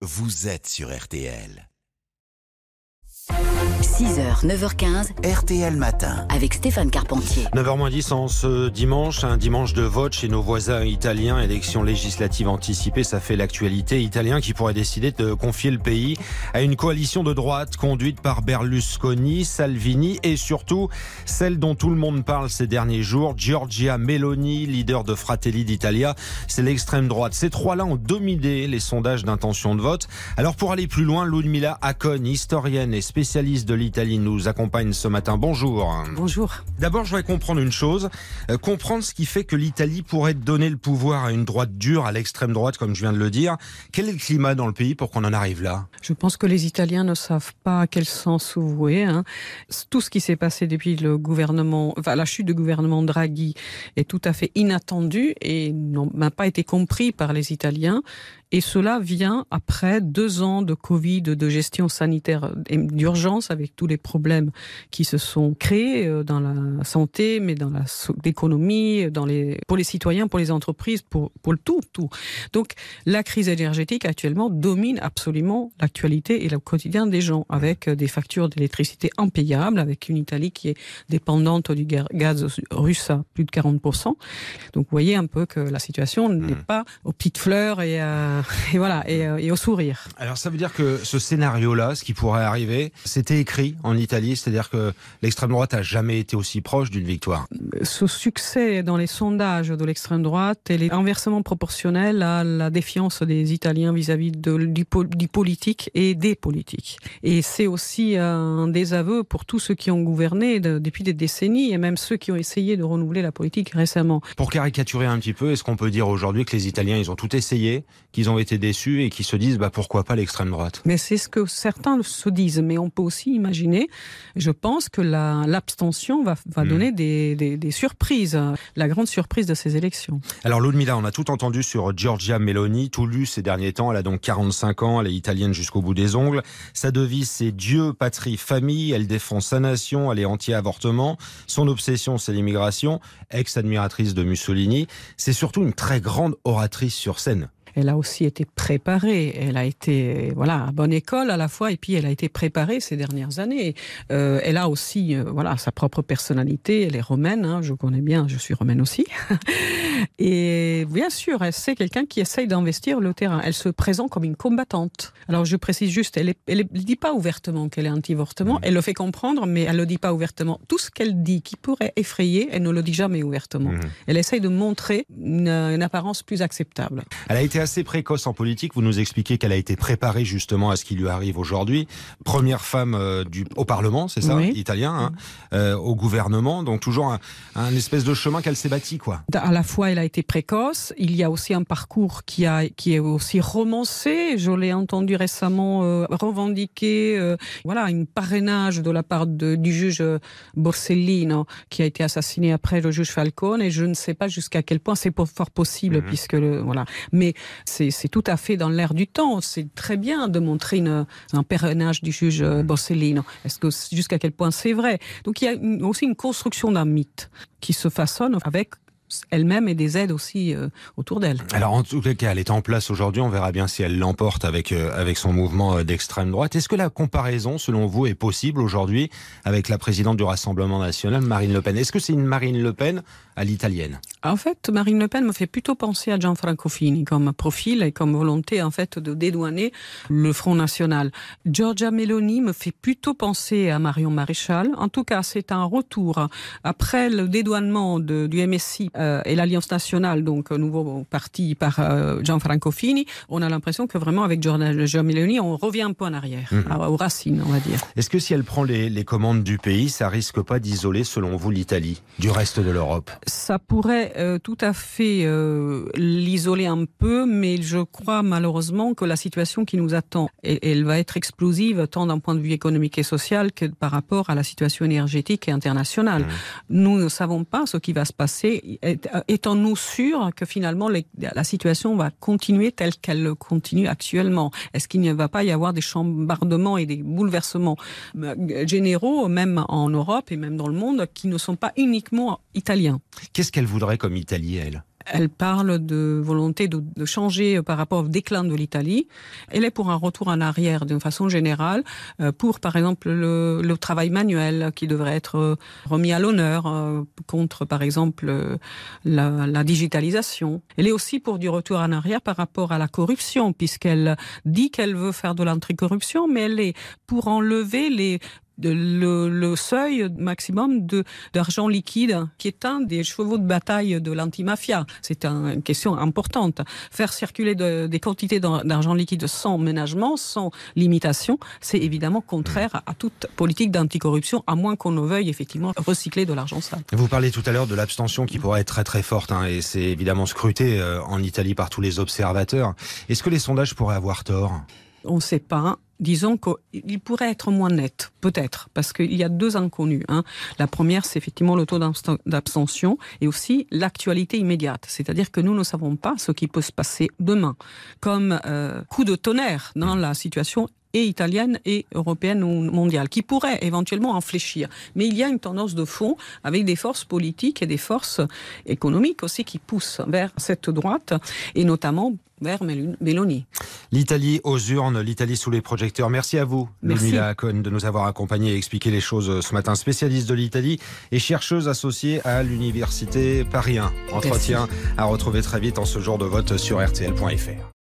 vous êtes sur RTL. 6h, 9h15, RTL Matin. avec Stéphane Carpentier. 9h10 en ce dimanche, un dimanche de vote chez nos voisins italiens, élection législative anticipée, ça fait l'actualité italien qui pourrait décider de confier le pays à une coalition de droite conduite par Berlusconi, Salvini et surtout celle dont tout le monde parle ces derniers jours, Giorgia Meloni, leader de Fratelli d'Italia, c'est l'extrême droite. Ces trois-là ont dominé les sondages d'intention de vote. Alors pour aller plus loin, Ludmila Acon, historienne et spécialiste de l'Italie, nous accompagne ce matin. Bonjour. Bonjour. D'abord, je voudrais comprendre une chose, euh, comprendre ce qui fait que l'Italie pourrait donner le pouvoir à une droite dure, à l'extrême droite, comme je viens de le dire. Quel est le climat dans le pays pour qu'on en arrive là? Je pense que les Italiens ne savent pas à quel sens se vouer. hein. Tout ce qui s'est passé depuis le gouvernement, enfin, la chute du gouvernement Draghi est tout à fait inattendu et n'a pas été compris par les Italiens. Et cela vient après deux ans de Covid, de gestion sanitaire d'urgence avec tous les problèmes qui se sont créés euh, dans la santé, mais dans l'économie, dans les, pour les citoyens, pour les entreprises, pour, pour le tout, tout. Donc, la crise énergétique actuellement domine absolument l'actualité et le quotidien des gens avec euh, des factures d'électricité impayables, avec une Italie qui est dépendante du ga- gaz russe à plus de 40%. Donc, vous voyez un peu que la situation n'est pas aux petites fleurs et, euh, et voilà, et, euh, et au sourire. Alors ça veut dire que ce scénario-là, ce qui pourrait arriver, c'était écrit en Italie, c'est-à-dire que l'extrême droite a jamais été aussi proche d'une victoire. ce succès dans les sondages de l'extrême droite est inversement proportionnelle à la défiance des Italiens vis-à-vis de, du, po- du politique et des politiques. Et c'est aussi un désaveu pour tous ceux qui ont gouverné de- depuis des décennies et même ceux qui ont essayé de renouveler la politique récemment. Pour caricaturer un petit peu, est-ce qu'on peut dire aujourd'hui que les Italiens, ils ont tout essayé, qu'ils ont été déçus et qu'ils se disent, bah pourquoi pas l'extrême droite? Mais c'est ce que certains se disent. Mais on peut aussi imaginer, je pense que la- l'abstention va, va Mm. donner des, des- des surprises, la grande surprise de ces élections. Alors Ludmila, on a tout entendu sur Giorgia Meloni, tout lu ces derniers temps. Elle a donc 45 ans, elle est italienne jusqu'au bout des ongles. Sa devise, c'est Dieu, patrie, famille. Elle défend sa nation, elle est anti-avortement. Son obsession, c'est l'immigration. Ex-admiratrice de Mussolini. C'est surtout une très grande oratrice sur scène. Elle a aussi été préparée. Elle a été voilà à bonne école à la fois et puis elle a été préparée ces dernières années. Euh, elle a aussi euh, voilà sa propre personnalité. Elle est romaine. hein, je connais bien. Je suis romaine aussi. et bien sûr, c'est quelqu'un qui essaye d'investir le terrain. Elle se présente comme une combattante. Alors je précise juste, elle ne dit pas ouvertement qu'elle est anti-avortement. Elle le fait comprendre, mais elle le dit pas ouvertement. Tout ce qu'elle dit qui pourrait effrayer, elle ne le dit jamais ouvertement. Mhm. Elle essaye de montrer une, une apparence plus acceptable. Elle a été assez précoce en politique. Vous nous expliquez qu'elle a été préparée justement à ce qui lui arrive aujourd'hui. Première femme euh, du, au Parlement, c'est ça, Oui. italien, hein, euh, au gouvernement. Donc toujours un, un espèce de chemin qu'elle s'est bâti, quoi. À la fois, elle a été précoce. Il y a aussi un parcours qui a qui est aussi romancé. Je l'ai entendu récemment euh, revendiquer, euh, voilà, un parrainage de la part de- du juge euh, Borsellino qui a été assassiné après le juge Falcone. Et je ne sais pas jusqu'à quel point c'est fort possible, Mhm. puisque le, voilà. Mais c'est tout à fait dans l'air du temps. C'est très bien de montrer une, un parrainage du juge euh, Borsellino. Est-ce que jusqu'à quel point c'est vrai? Donc il y a aussi une construction d'un mythe qui se façonne avec elle-même et des aides aussi euh, autour d'elle. Alors en tout cas, elle est en place aujourd'hui. On verra bien si elle l'emporte avec euh, avec son mouvement d'extrême droite. Est-ce que la comparaison, selon vous, est possible aujourd'hui avec la présidente du Rassemblement national, Marine Le Pen? Est-ce que c'est une Marine Le Pen à l'italienne? En fait, Marine Le Pen me fait plutôt penser à Gianfranco Fini comme profil et comme volonté en fait de dédouaner le Front National. Giorgia Meloni me fait plutôt penser à Marion Maréchal. En tout cas, c'est un retour après le dédouanement de- du MSI euh, et l'Alliance nationale, donc un nouveau parti par euh, Gianfranco Fini. On a l'impression que vraiment avec Giorgia Meloni, on revient un peu en arrière, Mhm. à- aux racines, on va dire. Est-ce que si elle prend les, les commandes du pays, ça risque pas d'isoler, selon vous, l'Italie du reste de l'Europe? Ça pourrait euh, tout à fait euh, l'isoler un peu, mais je crois malheureusement que la situation qui nous attend, elle, elle va être explosive tant d'un point de vue économique et social que par rapport à la situation énergétique et internationale. Nous ne savons pas ce qui va se passer. Est- Étant-nous sûrs que finalement les- la situation va continuer telle qu'elle continue actuellement? Est-ce qu'il ne va pas y avoir des chambardements et des bouleversements euh, généraux, même en Europe et même dans le monde, qui ne sont pas uniquement italiens? Qu'est-ce qu'elle voudrait comme Italie, elle Elle parle de volonté de, changer par rapport au déclin de l'Italie. Elle est pour un retour en arrière d'une façon générale, euh, pour par exemple le, travail manuel qui devrait être remis à l'honneur euh, contre par exemple la, la digitalisation. Elle est aussi pour du retour en arrière par rapport à la corruption, puisqu'elle dit qu'elle veut faire de l'anticorruption, mais elle est pour enlever les de le, le seuil maximum d'argent liquide qui est un des chevaux de bataille de l'antimafia. C'est un, une question importante. Faire circuler de, des quantités d'argent liquide sans ménagement, sans limitation, c'est évidemment contraire à toute politique d'anticorruption, à moins qu'on ne veuille effectivement recycler de l'argent sale. Vous parlez tout à l'heure de l'abstention qui pourrait être très très forte hein, et c'est évidemment scruté euh, en Italie par tous les observateurs. Est-ce que les sondages pourraient avoir tort? On ne sait pas disons qu'il pourrait être moins net, peut-être, parce qu'il y a deux inconnus. Hein. La première, c'est effectivement le taux d'abstention et aussi l'actualité immédiate. C'est-à-dire que nous ne savons pas ce qui peut se passer demain, comme euh, coup de tonnerre dans la situation et italienne et européenne ou mondiale, qui pourrait éventuellement en fléchir. Mais il y a une tendance de fond avec des forces politiques et des forces économiques aussi qui poussent vers cette droite, et notamment vers Mélanie. L'Italie aux urnes, l'Italie sous les projecteurs. Merci à vous, Lumila Cohn, de nous avoir accompagnés et expliqué les choses ce matin. Spécialiste de l'Italie et chercheuse associée à l'Université Paris 1. Entretien Merci. à retrouver très vite en ce jour de vote sur RTL.fr.